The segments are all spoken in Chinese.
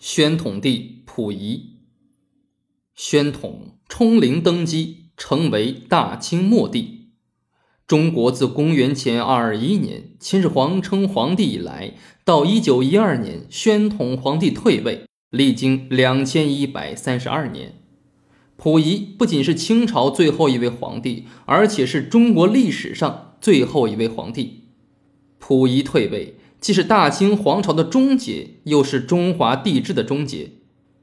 宣统帝溥仪。宣统冲陵登基，成为大清末帝。中国自公元前二二一年秦始皇称皇帝以来，到一九一二年宣统皇帝退位，历经两千一百三十二年。溥仪不仅是清朝最后一位皇帝，而且是中国历史上最后一位皇帝。溥仪退位，既是大清皇朝的终结，又是中华帝制的终结。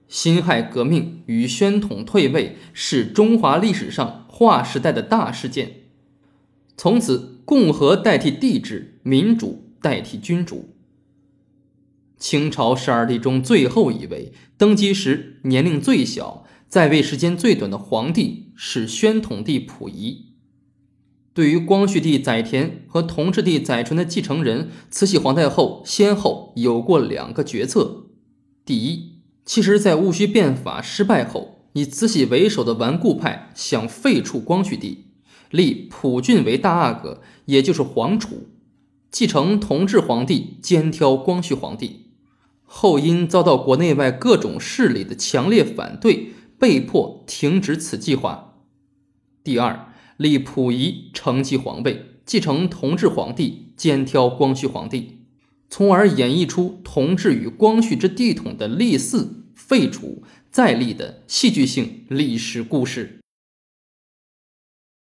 辛亥革命与宣统退位是中华历史上划时代的大事件。从此，共和代替帝制，民主代替君主。清朝十二帝中最后一位，登基时年龄最小。在位时间最短的皇帝是宣统帝溥仪。对于光绪帝载湉和同治帝载淳的继承人，慈禧皇太后先后有过两个决策。第一，其实，在戊戌变法失败后，以慈禧为首的顽固派想废黜光绪帝，立溥俊为大阿哥，也就是皇储，继承同治皇帝，兼挑光绪皇帝。后因遭到国内外各种势力的强烈反对。被迫停止此计划。第二，立溥仪承继皇位，继承同治皇帝，兼挑光绪皇帝，从而演绎出同治与光绪之帝统的立嗣、废除、再立的戏剧性历史故事。